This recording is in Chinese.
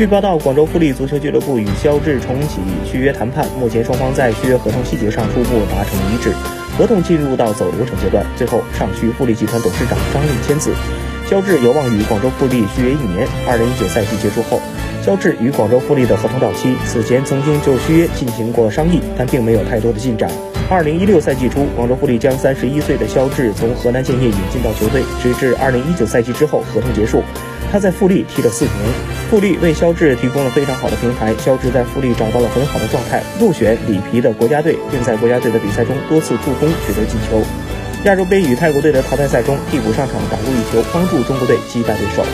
据报道，广州富力足球俱乐部与肖智重启续约谈判，目前双方在续约合同细节上初步达成一致，合同进入到走流程阶段，最后尚需富力集团董事长张令签字。肖智有望与广州富力续约一年，二零一九赛季结束后，肖智与广州富力的合同到期，此前曾经就续约进行过商议，但并没有太多的进展。二零一六赛季初，广州富力将三十一岁的肖智从河南建业引进到球队，直至二零一九赛季之后合同结束。他在富力踢了四年，富力为肖智提供了非常好的平台，肖智在富力找到了很好的状态，入选里皮的国家队，并在国家队的比赛中多次助攻取得进球。亚洲杯与泰国队的淘汰赛中，替补上场打入一球，帮助中国队击败对手。